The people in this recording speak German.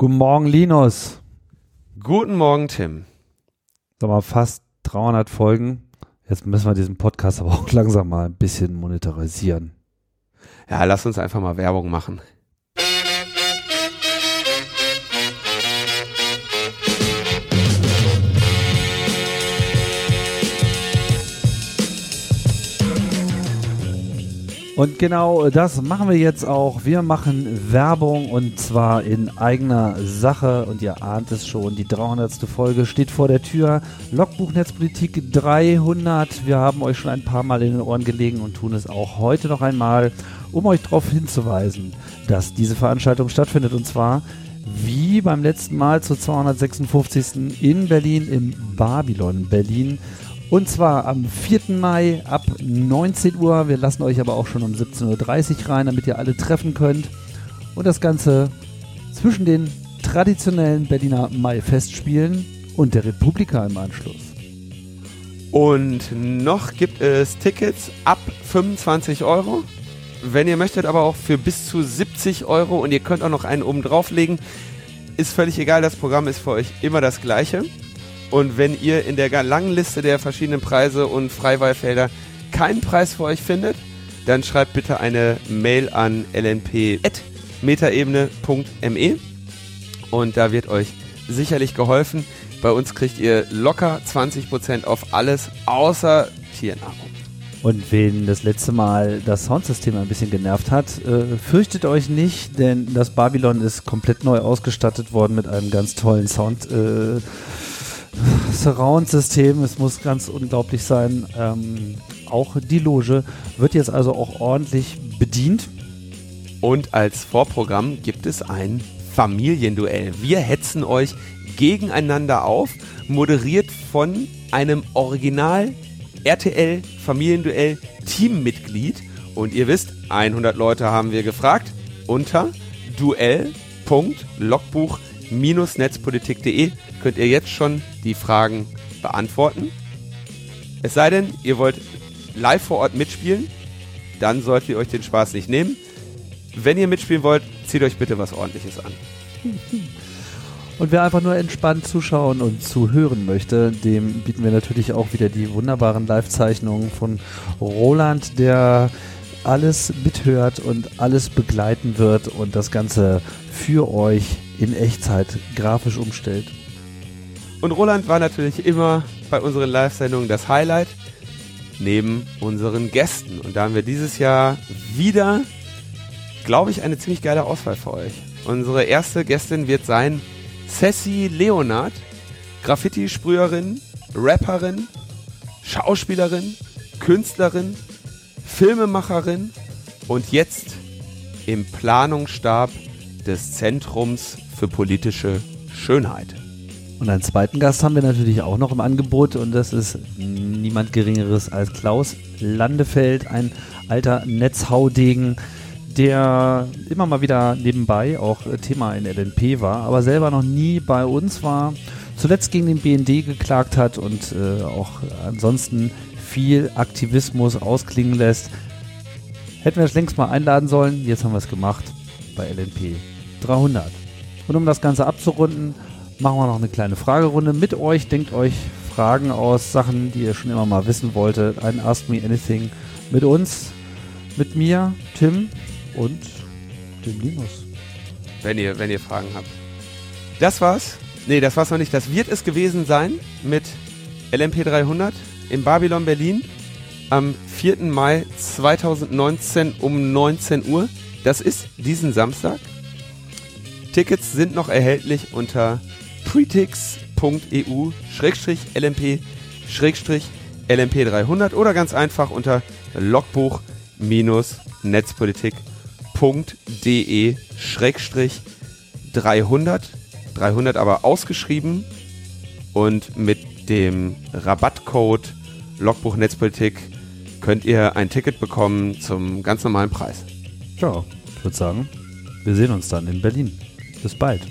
Guten Morgen, Linus. Guten Morgen, Tim. Sag mal, fast 300 Folgen. Jetzt müssen wir diesen Podcast aber auch langsam mal ein bisschen monetarisieren. Ja, lass uns einfach mal Werbung machen. Und genau das machen wir jetzt auch. Wir machen Werbung und zwar in eigener Sache. Und ihr ahnt es schon, die 300. Folge steht vor der Tür. Logbuch Netzpolitik 300. Wir haben euch schon ein paar Mal in den Ohren gelegen und tun es auch heute noch einmal, um euch darauf hinzuweisen, dass diese Veranstaltung stattfindet. Und zwar wie beim letzten Mal zur 256. in Berlin im Babylon Berlin. Und zwar am 4. Mai ab 19 Uhr. Wir lassen euch aber auch schon um 17.30 Uhr rein, damit ihr alle treffen könnt. Und das Ganze zwischen den traditionellen Berliner Mai-Festspielen und der Republika im Anschluss. Und noch gibt es Tickets ab 25 Euro. Wenn ihr möchtet, aber auch für bis zu 70 Euro und ihr könnt auch noch einen oben drauflegen. Ist völlig egal, das Programm ist für euch immer das gleiche. Und wenn ihr in der langen Liste der verschiedenen Preise und Freiwahlfelder keinen Preis für euch findet, dann schreibt bitte eine Mail an lnp.metaebene.me und da wird euch sicherlich geholfen. Bei uns kriegt ihr locker 20% auf alles außer Tiernahrung. Und wen das letzte Mal das Soundsystem ein bisschen genervt hat, äh, fürchtet euch nicht, denn das Babylon ist komplett neu ausgestattet worden mit einem ganz tollen Sound. Äh, Surround-System, es muss ganz unglaublich sein. Ähm, auch die Loge wird jetzt also auch ordentlich bedient. Und als Vorprogramm gibt es ein Familienduell. Wir hetzen euch gegeneinander auf, moderiert von einem Original RTL Familienduell Teammitglied. Und ihr wisst, 100 Leute haben wir gefragt unter duell.logbuch-netzpolitik.de könnt ihr jetzt schon die Fragen beantworten. Es sei denn, ihr wollt live vor Ort mitspielen, dann solltet ihr euch den Spaß nicht nehmen. Wenn ihr mitspielen wollt, zieht euch bitte was ordentliches an. Und wer einfach nur entspannt zuschauen und zuhören möchte, dem bieten wir natürlich auch wieder die wunderbaren Live-Zeichnungen von Roland, der alles mithört und alles begleiten wird und das Ganze für euch in Echtzeit grafisch umstellt. Und Roland war natürlich immer bei unseren Live-Sendungen das Highlight, neben unseren Gästen. Und da haben wir dieses Jahr wieder, glaube ich, eine ziemlich geile Auswahl für euch. Unsere erste Gästin wird sein Sassy Leonard, Graffiti-Sprüherin, Rapperin, Schauspielerin, Künstlerin, Filmemacherin und jetzt im Planungsstab des Zentrums für politische Schönheit. Und einen zweiten Gast haben wir natürlich auch noch im Angebot und das ist niemand Geringeres als Klaus Landefeld, ein alter Netzhaudegen, der immer mal wieder nebenbei auch Thema in LNP war, aber selber noch nie bei uns war. Zuletzt gegen den BND geklagt hat und äh, auch ansonsten viel Aktivismus ausklingen lässt. Hätten wir es längst mal einladen sollen, jetzt haben wir es gemacht bei LNP 300. Und um das Ganze abzurunden, machen wir noch eine kleine Fragerunde mit euch. Denkt euch Fragen aus, Sachen, die ihr schon immer mal wissen wolltet. Ein Ask Me Anything mit uns, mit mir, Tim und dem Linus. Wenn ihr, wenn ihr Fragen habt. Das war's. Nee, das war's noch nicht. Das wird es gewesen sein mit LMP 300 im Babylon Berlin am 4. Mai 2019 um 19 Uhr. Das ist diesen Samstag. Tickets sind noch erhältlich unter pretix.eu-lmp-lmp300 oder ganz einfach unter logbuch-netzpolitik.de-300. 300 aber ausgeschrieben und mit dem Rabattcode Logbuch Netzpolitik könnt ihr ein Ticket bekommen zum ganz normalen Preis. Ja, ich würde sagen, wir sehen uns dann in Berlin. Bis bald.